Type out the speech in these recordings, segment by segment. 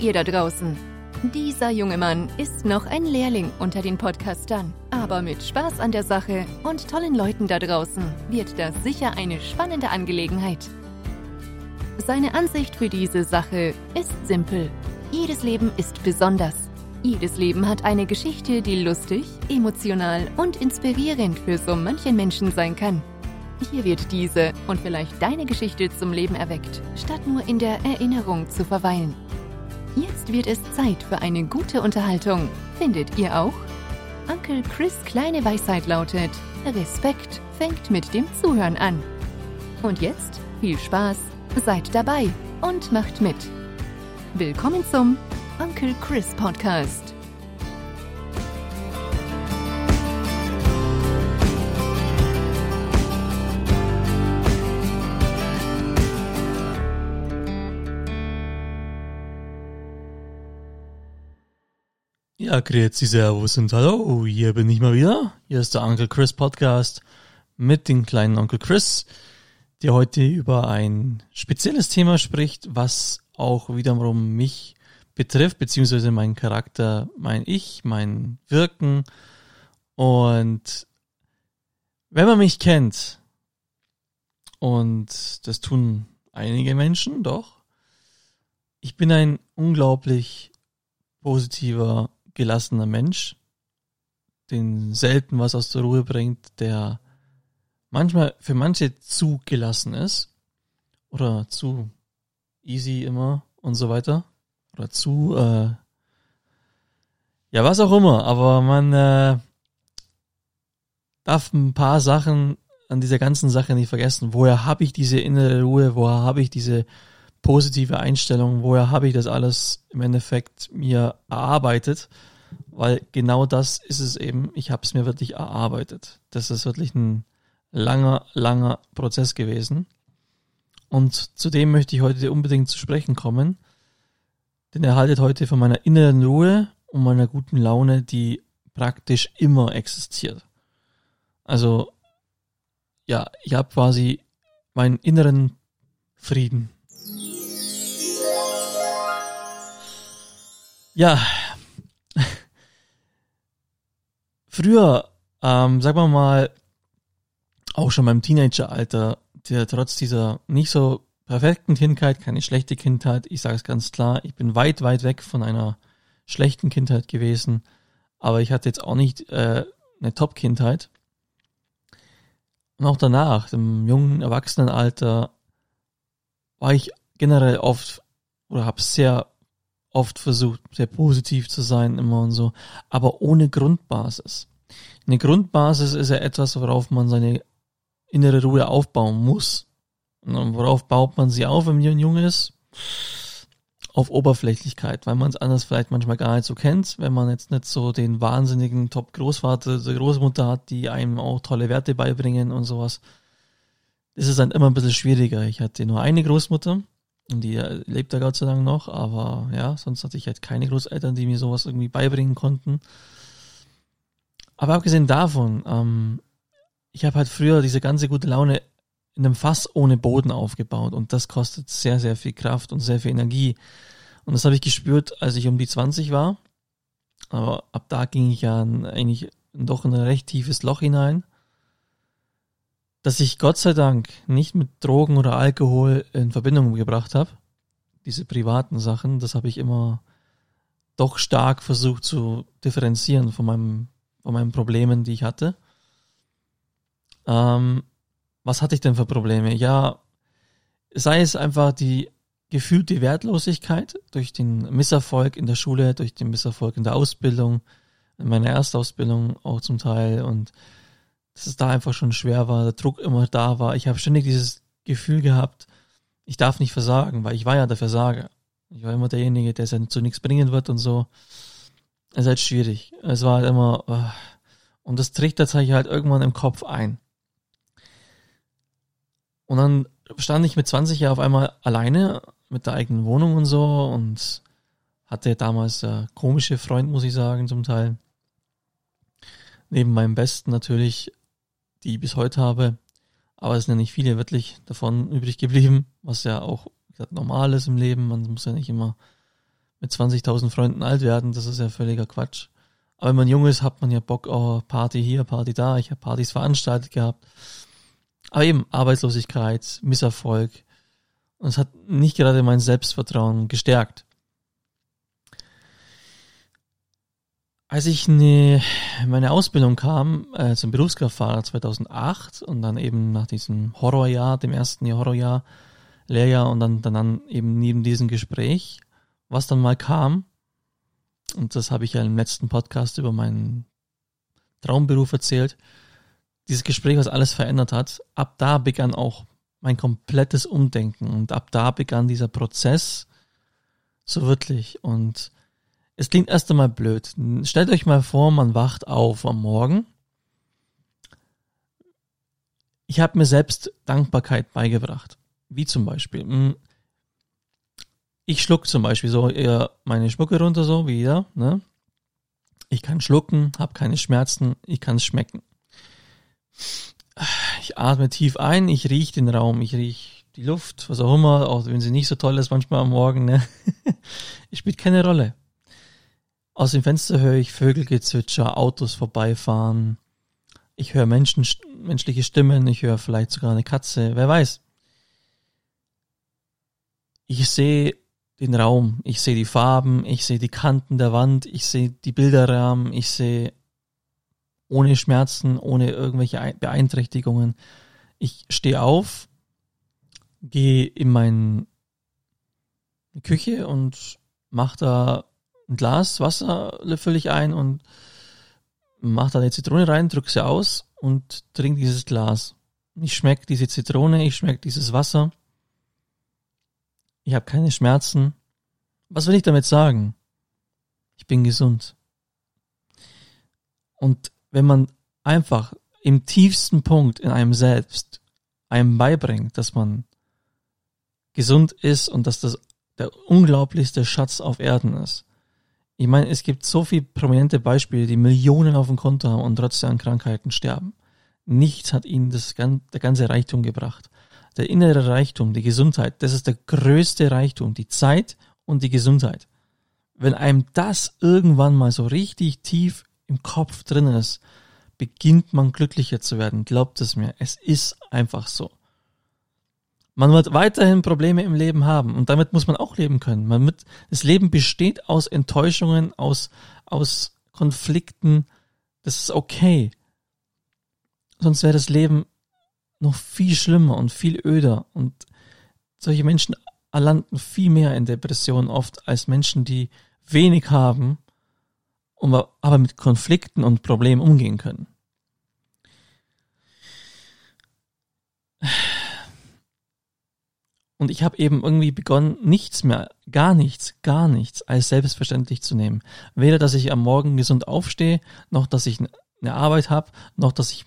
ihr da draußen. Dieser junge Mann ist noch ein Lehrling unter den Podcastern, aber mit Spaß an der Sache und tollen Leuten da draußen wird das sicher eine spannende Angelegenheit. Seine Ansicht für diese Sache ist simpel. Jedes Leben ist besonders. Jedes Leben hat eine Geschichte, die lustig, emotional und inspirierend für so manchen Menschen sein kann. Hier wird diese und vielleicht deine Geschichte zum Leben erweckt, statt nur in der Erinnerung zu verweilen. Jetzt wird es Zeit für eine gute Unterhaltung. Findet ihr auch? Onkel Chris kleine Weisheit lautet, Respekt fängt mit dem Zuhören an. Und jetzt viel Spaß, seid dabei und macht mit. Willkommen zum Onkel Chris Podcast. Ja, grüezi, servus und hallo, hier bin ich mal wieder. Hier ist der Uncle Chris Podcast mit dem kleinen Onkel Chris, der heute über ein spezielles Thema spricht, was auch wiederum mich betrifft, beziehungsweise meinen Charakter, mein Ich, mein Wirken. Und wenn man mich kennt, und das tun einige Menschen doch, ich bin ein unglaublich positiver gelassener Mensch, den selten was aus der Ruhe bringt, der manchmal für manche zu gelassen ist oder zu easy immer und so weiter oder zu äh, ja was auch immer, aber man äh, darf ein paar Sachen an dieser ganzen Sache nicht vergessen. Woher habe ich diese innere Ruhe? Woher habe ich diese positive Einstellung? Woher habe ich das alles im Endeffekt mir erarbeitet? weil genau das ist es eben. Ich habe es mir wirklich erarbeitet. Das ist wirklich ein langer, langer Prozess gewesen. Und zudem möchte ich heute unbedingt zu sprechen kommen, denn er haltet heute von meiner inneren Ruhe und meiner guten Laune, die praktisch immer existiert. Also, ja, ich habe quasi meinen inneren Frieden. Ja, früher, ähm, sagen wir mal, auch schon beim Teenageralter, der trotz dieser nicht so perfekten Kindheit, keine schlechte Kindheit, ich sage es ganz klar, ich bin weit, weit weg von einer schlechten Kindheit gewesen, aber ich hatte jetzt auch nicht äh, eine Top-Kindheit. Und auch danach, im jungen Erwachsenenalter, war ich generell oft oder habe sehr oft versucht, sehr positiv zu sein immer und so, aber ohne Grundbasis. Eine Grundbasis ist ja etwas, worauf man seine innere Ruhe aufbauen muss. Und worauf baut man sie auf, wenn man jung ist? Auf Oberflächlichkeit, weil man es anders vielleicht manchmal gar nicht so kennt, wenn man jetzt nicht so den wahnsinnigen Top-Großvater, die Großmutter hat, die einem auch tolle Werte beibringen und sowas. Ist dann immer ein bisschen schwieriger. Ich hatte nur eine Großmutter, die lebt da Gott sei Dank noch, aber ja, sonst hatte ich halt keine Großeltern, die mir sowas irgendwie beibringen konnten. Aber abgesehen davon, ähm, ich habe halt früher diese ganze gute Laune in einem Fass ohne Boden aufgebaut und das kostet sehr, sehr viel Kraft und sehr viel Energie. Und das habe ich gespürt, als ich um die 20 war. Aber ab da ging ich ja eigentlich doch in ein recht tiefes Loch hinein dass ich Gott sei Dank nicht mit Drogen oder Alkohol in Verbindung gebracht habe. Diese privaten Sachen, das habe ich immer doch stark versucht zu differenzieren von meinem, von meinen Problemen, die ich hatte. Ähm, was hatte ich denn für Probleme? Ja, sei es einfach die gefühlte Wertlosigkeit durch den Misserfolg in der Schule, durch den Misserfolg in der Ausbildung, in meiner Erstausbildung auch zum Teil und dass es da einfach schon schwer war, der Druck immer da war. Ich habe ständig dieses Gefühl gehabt, ich darf nicht versagen, weil ich war ja der Versager. Ich war immer derjenige, der es ja zu nichts bringen wird und so. Es ist halt schwierig. Es war halt immer, uh, und das trichtert sich halt irgendwann im Kopf ein. Und dann stand ich mit 20 Jahren auf einmal alleine mit der eigenen Wohnung und so und hatte damals äh, komische Freund, muss ich sagen, zum Teil. Neben meinem Besten natürlich die ich bis heute habe. Aber es sind ja nicht viele wirklich davon übrig geblieben, was ja auch gesagt, normal ist im Leben. Man muss ja nicht immer mit 20.000 Freunden alt werden, das ist ja völliger Quatsch. Aber wenn man jung ist, hat man ja Bock, oh, Party hier, Party da. Ich habe Partys veranstaltet gehabt. Aber eben Arbeitslosigkeit, Misserfolg. Und es hat nicht gerade mein Selbstvertrauen gestärkt. Als ich ne, meine Ausbildung kam äh, zum Berufskraftfahrer 2008 und dann eben nach diesem Horrorjahr, dem ersten Horrorjahr, Lehrjahr und dann, dann eben neben diesem Gespräch, was dann mal kam, und das habe ich ja im letzten Podcast über meinen Traumberuf erzählt, dieses Gespräch, was alles verändert hat, ab da begann auch mein komplettes Umdenken und ab da begann dieser Prozess so wirklich. Und es klingt erst einmal blöd. Stellt euch mal vor, man wacht auf am Morgen. Ich habe mir selbst Dankbarkeit beigebracht. Wie zum Beispiel, hm, ich schluck zum Beispiel so eher meine Spucke runter, so wie jeder. Ne? Ich kann schlucken, habe keine Schmerzen, ich kann es schmecken. Ich atme tief ein, ich rieche den Raum, ich rieche die Luft, was auch immer, auch wenn sie nicht so toll ist manchmal am Morgen. Ne? Spielt keine Rolle. Aus dem Fenster höre ich Vögelgezwitscher, Autos vorbeifahren. Ich höre Menschen, menschliche Stimmen, ich höre vielleicht sogar eine Katze, wer weiß. Ich sehe den Raum, ich sehe die Farben, ich sehe die Kanten der Wand, ich sehe die Bilderrahmen, ich sehe ohne Schmerzen, ohne irgendwelche Beeinträchtigungen. Ich stehe auf, gehe in meine Küche und mache da ein Glas Wasser löffel ich ein und mach da eine Zitrone rein, drück sie aus und trink dieses Glas. Ich schmeck diese Zitrone, ich schmeck dieses Wasser. Ich habe keine Schmerzen. Was will ich damit sagen? Ich bin gesund. Und wenn man einfach im tiefsten Punkt in einem selbst einem beibringt, dass man gesund ist und dass das der unglaublichste Schatz auf Erden ist, ich meine, es gibt so viele prominente Beispiele, die Millionen auf dem Konto haben und trotzdem an Krankheiten sterben. Nichts hat ihnen das, der ganze Reichtum gebracht. Der innere Reichtum, die Gesundheit, das ist der größte Reichtum, die Zeit und die Gesundheit. Wenn einem das irgendwann mal so richtig tief im Kopf drin ist, beginnt man glücklicher zu werden. Glaubt es mir, es ist einfach so. Man wird weiterhin Probleme im Leben haben und damit muss man auch leben können. Man mit, das Leben besteht aus Enttäuschungen, aus, aus Konflikten. Das ist okay. Sonst wäre das Leben noch viel schlimmer und viel öder und solche Menschen landen viel mehr in Depressionen oft als Menschen, die wenig haben, aber mit Konflikten und Problemen umgehen können. Und ich habe eben irgendwie begonnen, nichts mehr, gar nichts, gar nichts als selbstverständlich zu nehmen. Weder, dass ich am Morgen gesund aufstehe, noch, dass ich eine Arbeit habe, noch, dass ich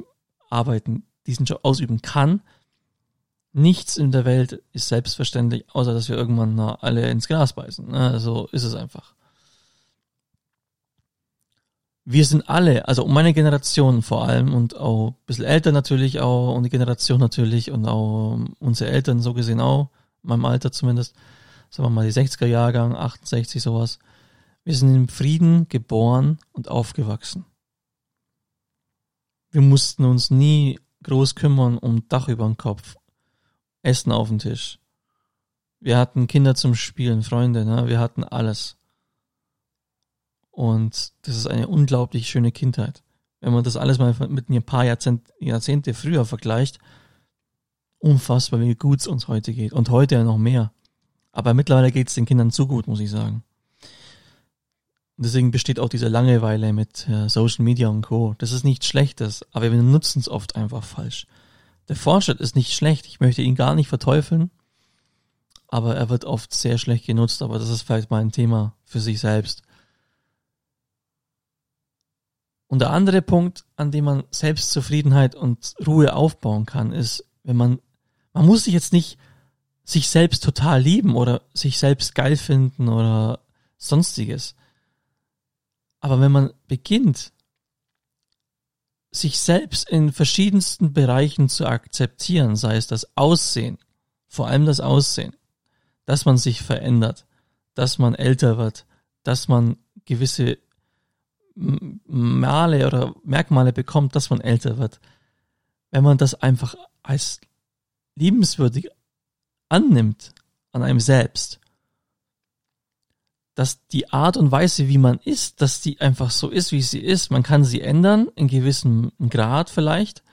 arbeiten, diesen Job ausüben kann. Nichts in der Welt ist selbstverständlich, außer dass wir irgendwann alle ins Gras beißen. Ne? So ist es einfach. Wir sind alle, also meine Generation vor allem und auch ein bisschen älter natürlich auch und die Generation natürlich und auch unsere Eltern so gesehen auch, meinem Alter zumindest, sagen wir mal die 60er Jahrgang, 68 sowas. Wir sind im Frieden geboren und aufgewachsen. Wir mussten uns nie groß kümmern um Dach über den Kopf, Essen auf dem Tisch. Wir hatten Kinder zum Spielen, Freunde, ne? wir hatten alles. Und das ist eine unglaublich schöne Kindheit. Wenn man das alles mal mit ein paar Jahrzehnte, Jahrzehnte früher vergleicht, unfassbar, wie gut es uns heute geht. Und heute ja noch mehr. Aber mittlerweile geht es den Kindern zu gut, muss ich sagen. Und deswegen besteht auch diese Langeweile mit äh, Social Media und Co. Das ist nichts Schlechtes, aber wir nutzen es oft einfach falsch. Der Fortschritt ist nicht schlecht, ich möchte ihn gar nicht verteufeln, aber er wird oft sehr schlecht genutzt, aber das ist vielleicht mal ein Thema für sich selbst. Und der andere Punkt, an dem man Selbstzufriedenheit und Ruhe aufbauen kann, ist, wenn man man muss sich jetzt nicht sich selbst total lieben oder sich selbst geil finden oder sonstiges. Aber wenn man beginnt, sich selbst in verschiedensten Bereichen zu akzeptieren, sei es das Aussehen, vor allem das Aussehen, dass man sich verändert, dass man älter wird, dass man gewisse Male oder Merkmale bekommt, dass man älter wird. Wenn man das einfach als liebenswürdig annimmt an einem selbst, dass die Art und Weise, wie man ist, dass die einfach so ist, wie sie ist. Man kann sie ändern, in gewissem Grad vielleicht.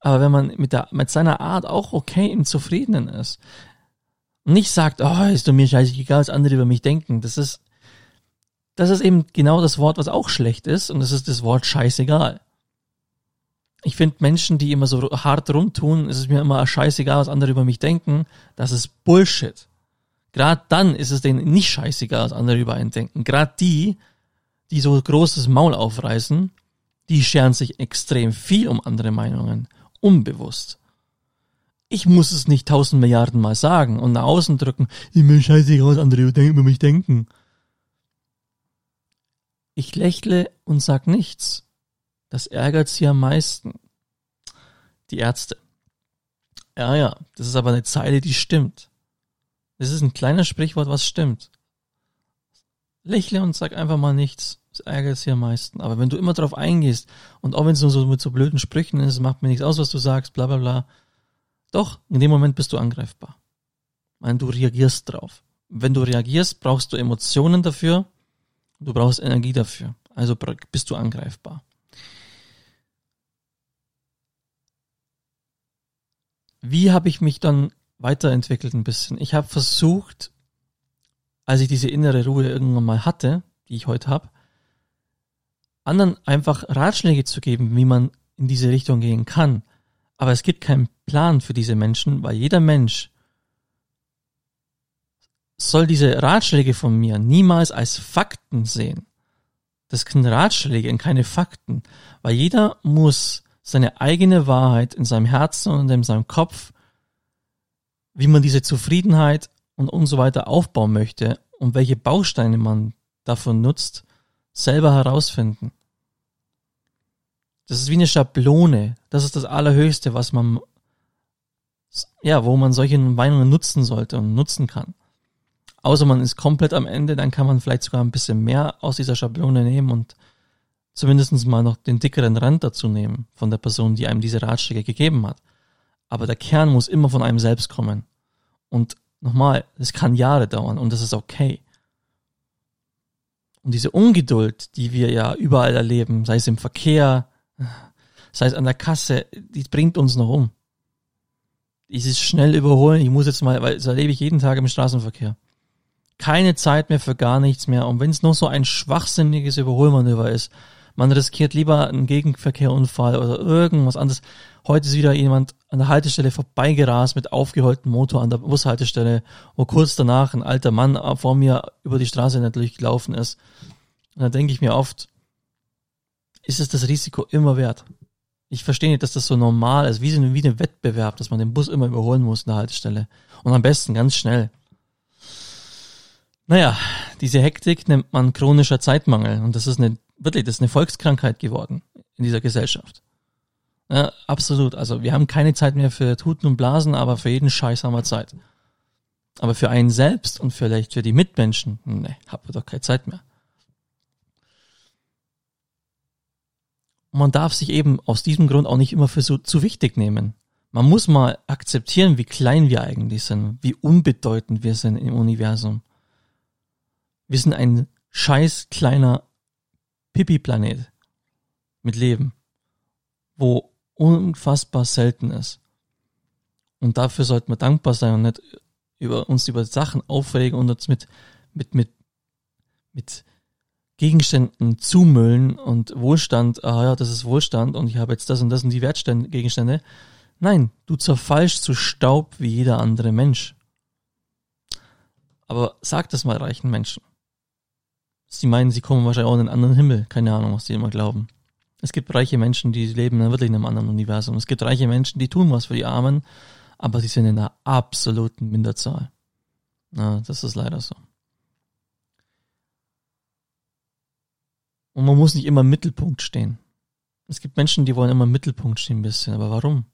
Aber wenn man mit, der, mit seiner Art auch okay im Zufriedenen ist und nicht sagt, oh, ist doch mir scheißegal, was andere über mich denken, das ist, das ist eben genau das Wort, was auch schlecht ist und das ist das Wort scheißegal. Ich finde Menschen, die immer so hart rumtun, es ist mir immer scheißegal, was andere über mich denken, das ist Bullshit. Gerade dann ist es denen nicht scheißegal, was andere über einen denken. Gerade die, die so großes Maul aufreißen, die scheren sich extrem viel um andere Meinungen. Unbewusst. Ich muss es nicht tausend Milliarden Mal sagen und nach außen drücken, ich mir scheißegal, was andere über mich denken. Ich lächle und sag nichts. Das ärgert sie am meisten. Die Ärzte. Ja, ja, das ist aber eine Zeile, die stimmt. Das ist ein kleiner Sprichwort, was stimmt. Lächle und sag einfach mal nichts. Das ärgert sie am meisten. Aber wenn du immer drauf eingehst und auch wenn es nur so mit so blöden Sprüchen ist, macht mir nichts aus, was du sagst, bla bla bla. Doch, in dem Moment bist du angreifbar. Weil du reagierst drauf. Wenn du reagierst, brauchst du Emotionen dafür. Du brauchst Energie dafür. Also bist du angreifbar. Wie habe ich mich dann weiterentwickelt ein bisschen. Ich habe versucht, als ich diese innere Ruhe irgendwann mal hatte, die ich heute habe, anderen einfach Ratschläge zu geben, wie man in diese Richtung gehen kann. Aber es gibt keinen Plan für diese Menschen, weil jeder Mensch soll diese Ratschläge von mir niemals als Fakten sehen. Das sind Ratschläge und keine Fakten, weil jeder muss seine eigene Wahrheit in seinem Herzen und in seinem Kopf wie man diese Zufriedenheit und, und so weiter aufbauen möchte und welche Bausteine man davon nutzt, selber herausfinden. Das ist wie eine Schablone. Das ist das Allerhöchste, was man, ja, wo man solche Meinungen nutzen sollte und nutzen kann. Außer man ist komplett am Ende, dann kann man vielleicht sogar ein bisschen mehr aus dieser Schablone nehmen und zumindest mal noch den dickeren Rand dazu nehmen von der Person, die einem diese Ratschläge gegeben hat. Aber der Kern muss immer von einem selbst kommen. Und nochmal, es kann Jahre dauern und das ist okay. Und diese Ungeduld, die wir ja überall erleben, sei es im Verkehr, sei es an der Kasse, die bringt uns noch um. Dieses schnell überholen, ich muss jetzt mal, weil das erlebe ich jeden Tag im Straßenverkehr. Keine Zeit mehr für gar nichts mehr. Und wenn es noch so ein schwachsinniges Überholmanöver ist, man riskiert lieber einen Gegenverkehrunfall oder irgendwas anderes. Heute ist wieder jemand an der Haltestelle vorbeigerast mit aufgeheultem Motor an der Bushaltestelle, wo kurz danach ein alter Mann vor mir über die Straße natürlich gelaufen ist. Und da denke ich mir oft, ist es das Risiko immer wert? Ich verstehe nicht, dass das so normal ist, wie, so, wie ein Wettbewerb, dass man den Bus immer überholen muss an der Haltestelle. Und am besten ganz schnell. Naja, diese Hektik nennt man chronischer Zeitmangel. Und das ist eine, wirklich, das ist eine Volkskrankheit geworden in dieser Gesellschaft. Ja, absolut. Also wir haben keine Zeit mehr für Tuten und Blasen, aber für jeden Scheiß haben wir Zeit. Aber für einen selbst und vielleicht für die Mitmenschen, ne, haben wir doch keine Zeit mehr. Und man darf sich eben aus diesem Grund auch nicht immer für so zu wichtig nehmen. Man muss mal akzeptieren, wie klein wir eigentlich sind, wie unbedeutend wir sind im Universum. Wir sind ein scheiß kleiner Pipi-Planet mit Leben, wo unfassbar selten ist. Und dafür sollten wir dankbar sein und nicht über uns über Sachen aufregen und uns mit, mit, mit, mit Gegenständen zumüllen und Wohlstand, ah ja, das ist Wohlstand und ich habe jetzt das und das und die Wertgegenstände. Nein, du zerfallst zu Staub wie jeder andere Mensch. Aber sag das mal reichen Menschen. Sie meinen, sie kommen wahrscheinlich auch in einen anderen Himmel. Keine Ahnung, was sie immer glauben. Es gibt reiche Menschen, die leben wirklich in einem anderen Universum. Es gibt reiche Menschen, die tun was für die Armen, aber sie sind in einer absoluten Minderzahl. Ja, das ist leider so. Und man muss nicht immer im Mittelpunkt stehen. Es gibt Menschen, die wollen immer im Mittelpunkt stehen ein bisschen, aber warum?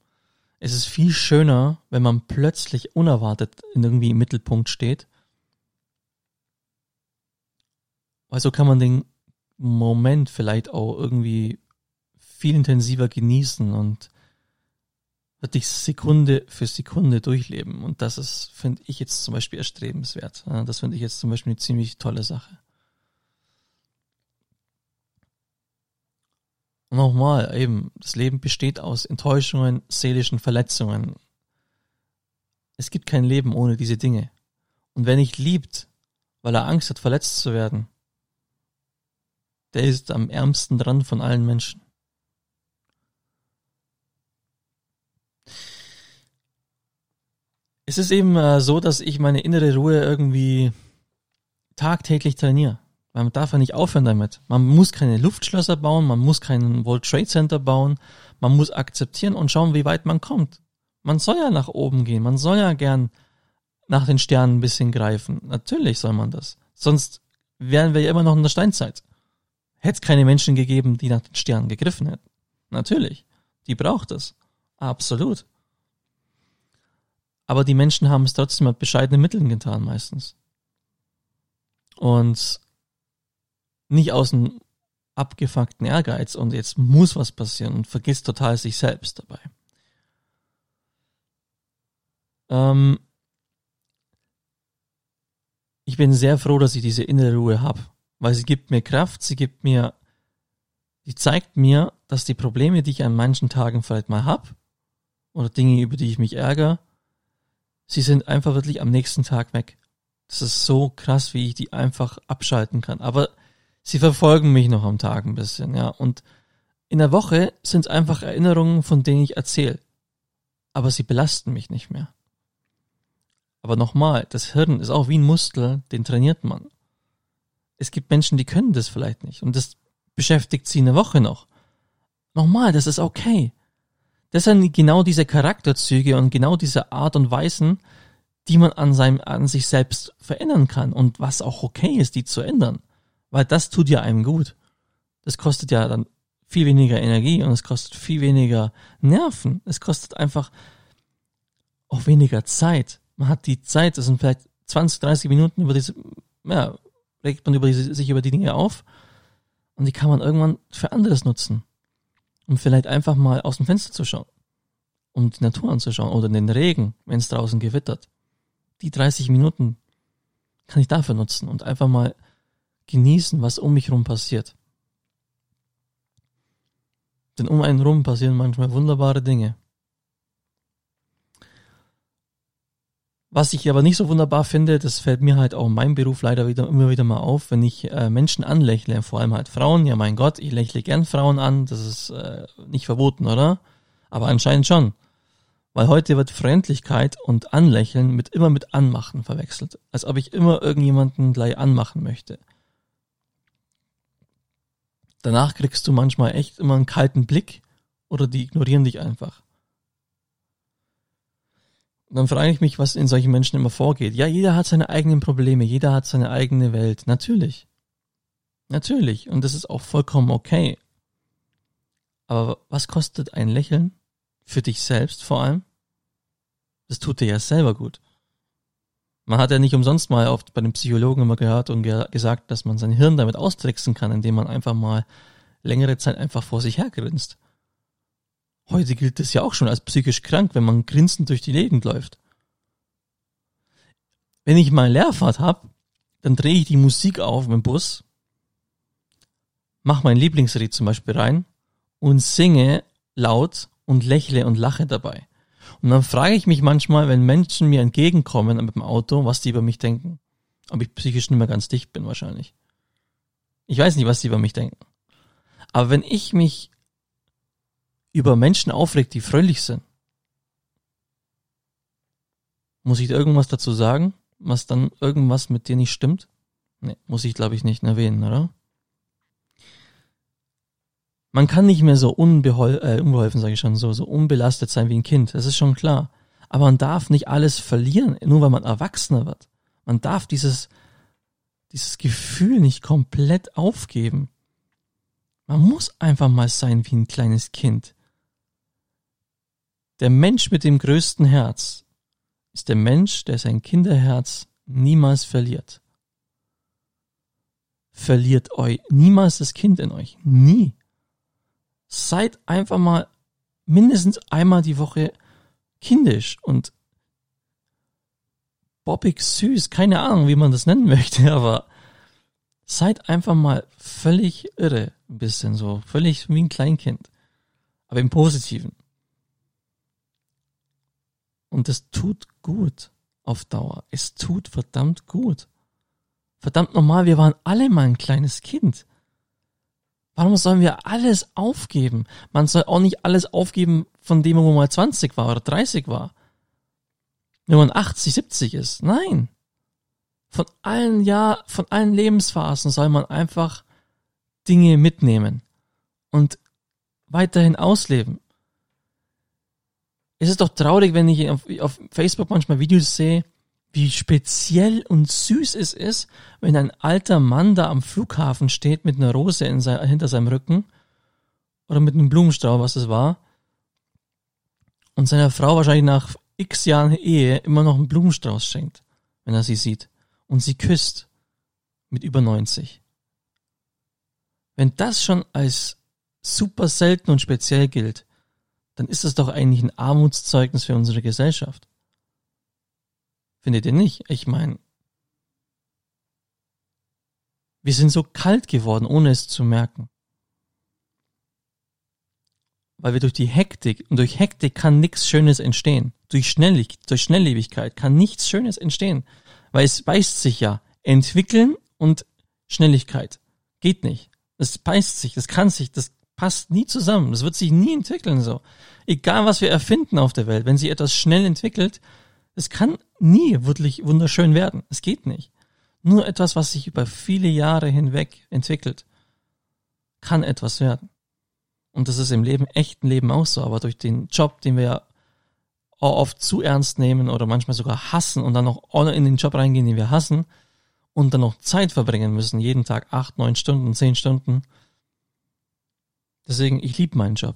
Es ist viel schöner, wenn man plötzlich unerwartet irgendwie im Mittelpunkt steht Weil so kann man den Moment vielleicht auch irgendwie viel intensiver genießen und wirklich Sekunde für Sekunde durchleben. Und das ist, finde ich jetzt zum Beispiel erstrebenswert. Das finde ich jetzt zum Beispiel eine ziemlich tolle Sache. Nochmal, eben, das Leben besteht aus Enttäuschungen, seelischen Verletzungen. Es gibt kein Leben ohne diese Dinge. Und wer nicht liebt, weil er Angst hat, verletzt zu werden, der ist am ärmsten dran von allen Menschen. Es ist eben äh, so, dass ich meine innere Ruhe irgendwie tagtäglich trainiere. Man darf ja nicht aufhören damit. Man muss keine Luftschlösser bauen, man muss keinen World Trade Center bauen. Man muss akzeptieren und schauen, wie weit man kommt. Man soll ja nach oben gehen, man soll ja gern nach den Sternen ein bisschen greifen. Natürlich soll man das. Sonst wären wir ja immer noch in der Steinzeit. Hätte es keine Menschen gegeben, die nach den Sternen gegriffen hätten. Natürlich. Die braucht es. Absolut. Aber die Menschen haben es trotzdem mit bescheidenen Mitteln getan, meistens. Und nicht aus einem abgefuckten Ehrgeiz und jetzt muss was passieren und vergisst total sich selbst dabei. Ähm ich bin sehr froh, dass ich diese innere Ruhe habe, weil sie gibt mir Kraft, sie gibt mir, sie zeigt mir, dass die Probleme, die ich an manchen Tagen vielleicht mal habe, oder Dinge, über die ich mich ärgere, sie sind einfach wirklich am nächsten Tag weg. Das ist so krass, wie ich die einfach abschalten kann. Aber sie verfolgen mich noch am Tag ein bisschen, ja. Und in der Woche sind es einfach Erinnerungen, von denen ich erzähle. Aber sie belasten mich nicht mehr. Aber nochmal, das Hirn ist auch wie ein Muskel, den trainiert man. Es gibt Menschen, die können das vielleicht nicht. Und das beschäftigt sie eine Woche noch. Nochmal, das ist okay. Das sind genau diese Charakterzüge und genau diese Art und Weisen, die man an seinem, an sich selbst verändern kann und was auch okay ist, die zu ändern. Weil das tut ja einem gut. Das kostet ja dann viel weniger Energie und es kostet viel weniger Nerven. Es kostet einfach auch weniger Zeit. Man hat die Zeit, das sind vielleicht 20, 30 Minuten über diese, ja, regt man über sich über die Dinge auf und die kann man irgendwann für anderes nutzen. Um vielleicht einfach mal aus dem Fenster zu schauen. Um die Natur anzuschauen oder den Regen, wenn es draußen gewittert. Die 30 Minuten kann ich dafür nutzen und einfach mal genießen, was um mich herum passiert. Denn um einen rum passieren manchmal wunderbare Dinge. Was ich aber nicht so wunderbar finde, das fällt mir halt auch in meinem Beruf leider wieder immer wieder mal auf, wenn ich äh, Menschen anlächle, vor allem halt Frauen. Ja, mein Gott, ich lächle gern Frauen an, das ist äh, nicht verboten, oder? Aber anscheinend schon. Weil heute wird Freundlichkeit und Anlächeln mit immer mit Anmachen verwechselt. Als ob ich immer irgendjemanden gleich anmachen möchte. Danach kriegst du manchmal echt immer einen kalten Blick oder die ignorieren dich einfach. Und dann frage ich mich, was in solchen Menschen immer vorgeht. Ja, jeder hat seine eigenen Probleme, jeder hat seine eigene Welt. Natürlich. Natürlich. Und das ist auch vollkommen okay. Aber was kostet ein Lächeln? Für dich selbst vor allem? Das tut dir ja selber gut. Man hat ja nicht umsonst mal oft bei den Psychologen immer gehört und ge gesagt, dass man sein Hirn damit austricksen kann, indem man einfach mal längere Zeit einfach vor sich hergrinst. Heute gilt es ja auch schon als psychisch krank, wenn man grinsend durch die Gegend läuft. Wenn ich mal Leerfahrt hab, dann drehe ich die Musik auf im Bus, mach mein Lieblingslied zum Beispiel rein und singe laut und lächle und lache dabei. Und dann frage ich mich manchmal, wenn Menschen mir entgegenkommen mit dem Auto, was die über mich denken. Ob ich psychisch nicht mehr ganz dicht bin wahrscheinlich. Ich weiß nicht, was die über mich denken. Aber wenn ich mich über Menschen aufregt, die fröhlich sind, muss ich da irgendwas dazu sagen, was dann irgendwas mit dir nicht stimmt? Nee, muss ich glaube ich nicht erwähnen, oder? Man kann nicht mehr so unbehol äh, unbeholfen, sage ich schon, so, so unbelastet sein wie ein Kind, das ist schon klar. Aber man darf nicht alles verlieren, nur weil man erwachsener wird. Man darf dieses, dieses Gefühl nicht komplett aufgeben. Man muss einfach mal sein wie ein kleines Kind. Der Mensch mit dem größten Herz ist der Mensch, der sein Kinderherz niemals verliert. verliert euch niemals das Kind in euch. Nie. Seid einfach mal mindestens einmal die Woche kindisch und bobbig süß. Keine Ahnung, wie man das nennen möchte, aber seid einfach mal völlig irre. Ein bisschen so. Völlig wie ein Kleinkind. Aber im Positiven. Und es tut gut auf Dauer. Es tut verdammt gut. Verdammt nochmal, wir waren alle mal ein kleines Kind. Warum sollen wir alles aufgeben? Man soll auch nicht alles aufgeben von dem, wo man mal 20 war oder 30 war. Wenn man 80, 70 ist. Nein. Von allen Jahr, von allen Lebensphasen soll man einfach Dinge mitnehmen und weiterhin ausleben. Es ist doch traurig, wenn ich auf, auf Facebook manchmal Videos sehe, wie speziell und süß es ist, wenn ein alter Mann da am Flughafen steht mit einer Rose in sein, hinter seinem Rücken oder mit einem Blumenstrauß, was es war, und seiner Frau wahrscheinlich nach x Jahren Ehe immer noch einen Blumenstrauß schenkt, wenn er sie sieht, und sie küsst mit über 90. Wenn das schon als super selten und speziell gilt, dann ist das doch eigentlich ein Armutszeugnis für unsere Gesellschaft. Findet ihr nicht? Ich meine, wir sind so kalt geworden, ohne es zu merken. Weil wir durch die Hektik, und durch Hektik kann nichts Schönes entstehen. Durch, Schnellig, durch Schnelllebigkeit kann nichts Schönes entstehen. Weil es beißt sich ja. Entwickeln und Schnelligkeit. Geht nicht. Das beißt sich, das kann sich, das passt nie zusammen. Das wird sich nie entwickeln so. Egal was wir erfinden auf der Welt, wenn sich etwas schnell entwickelt, es kann nie wirklich wunderschön werden. Es geht nicht. Nur etwas, was sich über viele Jahre hinweg entwickelt, kann etwas werden. Und das ist im Leben, echten Leben auch so. Aber durch den Job, den wir ja oft zu ernst nehmen oder manchmal sogar hassen und dann noch in den Job reingehen, den wir hassen und dann noch Zeit verbringen müssen, jeden Tag acht, neun Stunden, zehn Stunden. Deswegen, ich liebe meinen Job.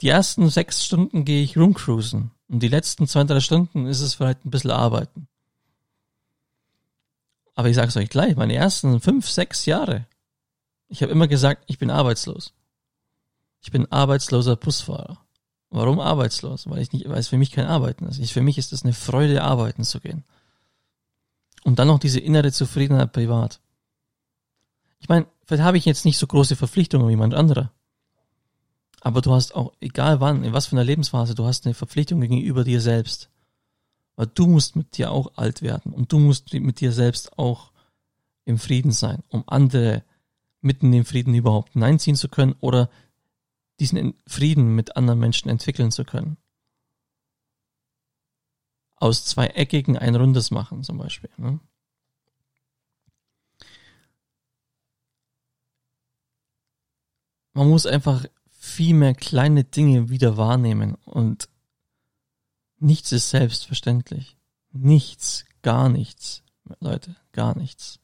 Die ersten sechs Stunden gehe ich rumcruisen und die letzten zwei, drei Stunden ist es vielleicht ein bisschen arbeiten. Aber ich sage es euch gleich, meine ersten fünf, sechs Jahre, ich habe immer gesagt, ich bin arbeitslos. Ich bin arbeitsloser Busfahrer. Warum arbeitslos? Weil ich nicht, weil es für mich kein Arbeiten ist. Ich, für mich ist es eine Freude, arbeiten zu gehen. Und dann noch diese innere Zufriedenheit privat. Ich meine, vielleicht habe ich jetzt nicht so große Verpflichtungen wie manch anderer. Aber du hast auch, egal wann, in was für einer Lebensphase, du hast eine Verpflichtung gegenüber dir selbst. Weil du musst mit dir auch alt werden und du musst mit dir selbst auch im Frieden sein, um andere mitten in den Frieden überhaupt hineinziehen zu können oder diesen Frieden mit anderen Menschen entwickeln zu können. Aus zwei eckigen ein rundes machen zum Beispiel. Ne? Man muss einfach viel mehr kleine Dinge wieder wahrnehmen und nichts ist selbstverständlich. Nichts, gar nichts, Leute, gar nichts.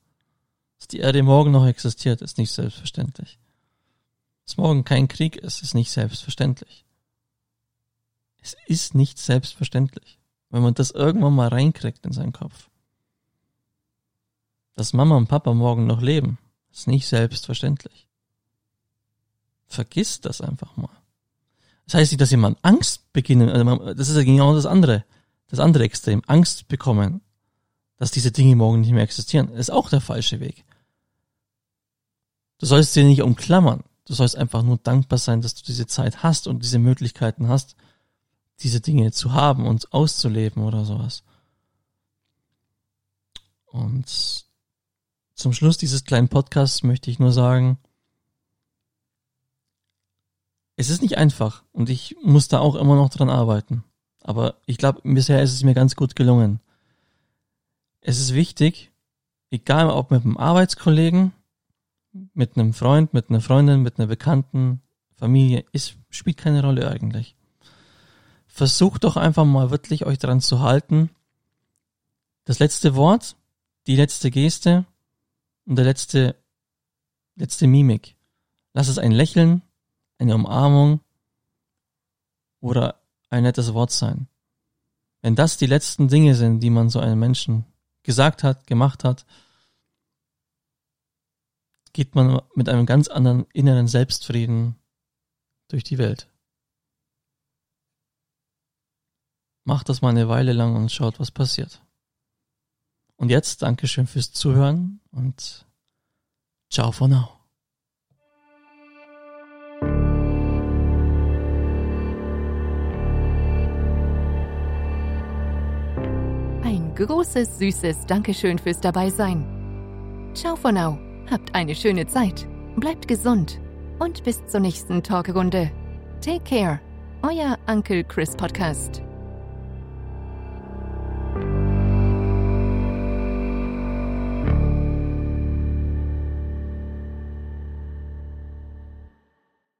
Dass die Erde morgen noch existiert, ist nicht selbstverständlich. Dass morgen kein Krieg ist, ist nicht selbstverständlich. Es ist nicht selbstverständlich, wenn man das irgendwann mal reinkriegt in seinen Kopf. Dass Mama und Papa morgen noch leben, ist nicht selbstverständlich. Vergiss das einfach mal. Das heißt nicht, dass jemand Angst beginnen, also das ist ja genau das andere, das andere Extrem, Angst bekommen, dass diese Dinge morgen nicht mehr existieren, ist auch der falsche Weg. Du sollst sie nicht umklammern. Du sollst einfach nur dankbar sein, dass du diese Zeit hast und diese Möglichkeiten hast, diese Dinge zu haben und auszuleben oder sowas. Und zum Schluss dieses kleinen Podcasts möchte ich nur sagen, es ist nicht einfach und ich muss da auch immer noch dran arbeiten. Aber ich glaube, bisher ist es mir ganz gut gelungen. Es ist wichtig, egal ob mit einem Arbeitskollegen, mit einem Freund, mit einer Freundin, mit einer Bekannten, Familie, es spielt keine Rolle eigentlich. Versucht doch einfach mal wirklich euch dran zu halten. Das letzte Wort, die letzte Geste und der letzte, letzte Mimik. Lass es ein Lächeln, eine Umarmung oder ein nettes Wort sein. Wenn das die letzten Dinge sind, die man so einem Menschen gesagt hat, gemacht hat, geht man mit einem ganz anderen inneren Selbstfrieden durch die Welt. Macht das mal eine Weile lang und schaut, was passiert. Und jetzt Dankeschön fürs Zuhören und ciao for now. Großes, süßes Dankeschön fürs Dabeisein. Ciao for now. Habt eine schöne Zeit. Bleibt gesund. Und bis zur nächsten Talkrunde. Take care. Euer Uncle Chris Podcast.